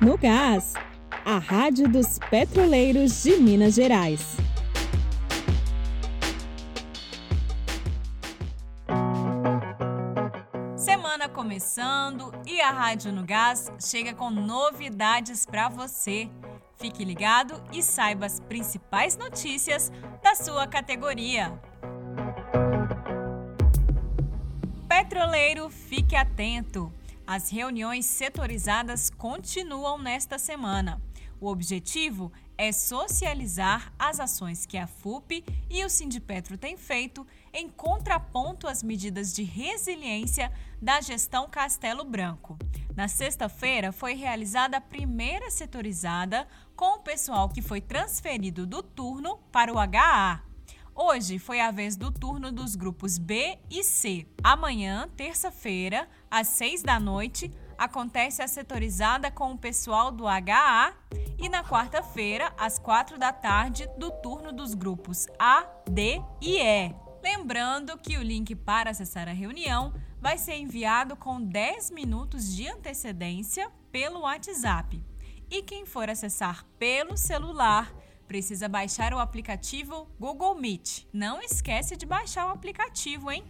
No Gás, a Rádio dos Petroleiros de Minas Gerais. Semana começando e a Rádio no Gás chega com novidades para você. Fique ligado e saiba as principais notícias da sua categoria. Petroleiro, fique atento! As reuniões setorizadas continuam nesta semana. O objetivo é socializar as ações que a FUP e o Sindipetro têm feito em contraponto às medidas de resiliência da gestão Castelo Branco. Na sexta-feira foi realizada a primeira setorizada com o pessoal que foi transferido do turno para o HA, Hoje foi a vez do turno dos grupos B e C. Amanhã, terça-feira, às seis da noite, acontece a setorizada com o pessoal do HA e na quarta-feira, às quatro da tarde, do turno dos grupos A, D e E. Lembrando que o link para acessar a reunião vai ser enviado com 10 minutos de antecedência pelo WhatsApp. E quem for acessar pelo celular precisa baixar o aplicativo Google Meet. Não esquece de baixar o aplicativo, hein?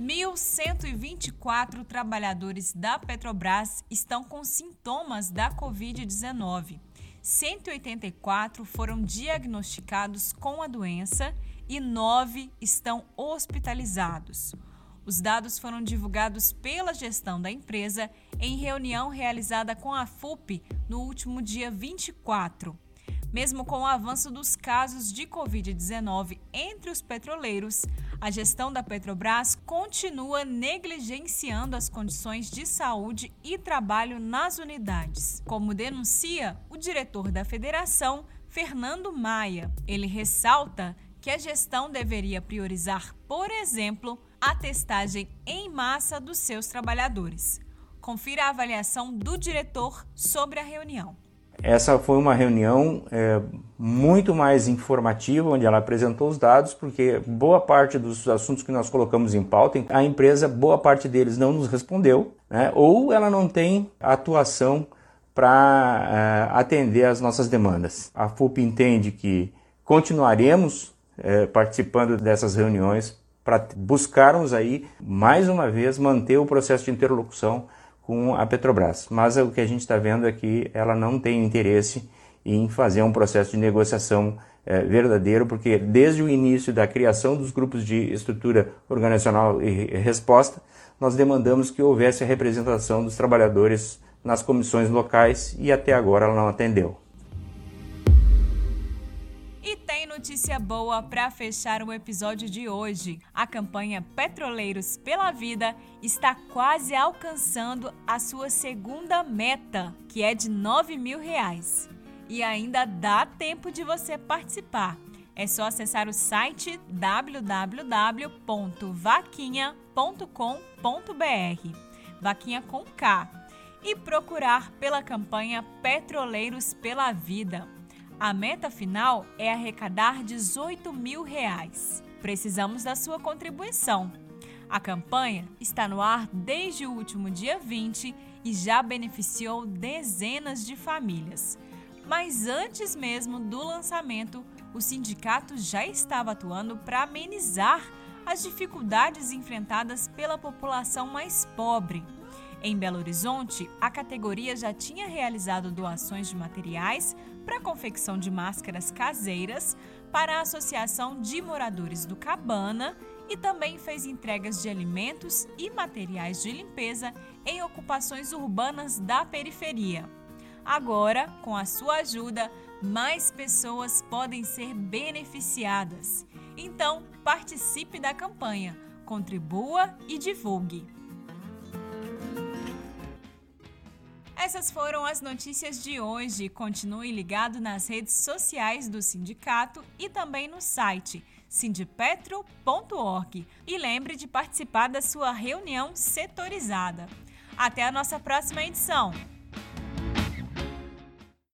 1.124 trabalhadores da Petrobras estão com sintomas da Covid-19. 184 foram diagnosticados com a doença e 9 estão hospitalizados. Os dados foram divulgados pela gestão da empresa em reunião realizada com a FUP no último dia 24. Mesmo com o avanço dos casos de Covid-19 entre os petroleiros, a gestão da Petrobras continua negligenciando as condições de saúde e trabalho nas unidades, como denuncia o diretor da federação, Fernando Maia. Ele ressalta que a gestão deveria priorizar, por exemplo, a testagem em massa dos seus trabalhadores. Confira a avaliação do diretor sobre a reunião. Essa foi uma reunião é, muito mais informativa, onde ela apresentou os dados, porque boa parte dos assuntos que nós colocamos em pauta, a empresa, boa parte deles não nos respondeu, né, ou ela não tem atuação para é, atender às nossas demandas. A FUP entende que continuaremos é, participando dessas reuniões para buscarmos aí, mais uma vez, manter o processo de interlocução com a Petrobras. Mas o que a gente está vendo é que ela não tem interesse em fazer um processo de negociação é, verdadeiro, porque desde o início da criação dos grupos de estrutura organizacional e resposta, nós demandamos que houvesse a representação dos trabalhadores nas comissões locais e até agora ela não atendeu. Notícia boa para fechar o episódio de hoje. A campanha Petroleiros pela Vida está quase alcançando a sua segunda meta, que é de 9 mil reais. E ainda dá tempo de você participar. É só acessar o site www.vaquinha.com.br, vaquinha com K, e procurar pela campanha Petroleiros pela Vida. A meta final é arrecadar 18 mil reais. Precisamos da sua contribuição. A campanha está no ar desde o último dia 20 e já beneficiou dezenas de famílias. Mas antes mesmo do lançamento, o sindicato já estava atuando para amenizar as dificuldades enfrentadas pela população mais pobre. Em Belo Horizonte, a categoria já tinha realizado doações de materiais para a confecção de máscaras caseiras para a Associação de Moradores do Cabana e também fez entregas de alimentos e materiais de limpeza em ocupações urbanas da periferia. Agora, com a sua ajuda, mais pessoas podem ser beneficiadas. Então, participe da campanha, contribua e divulgue. Essas foram as notícias de hoje. Continue ligado nas redes sociais do sindicato e também no site sindipetro.org. E lembre de participar da sua reunião setorizada. Até a nossa próxima edição.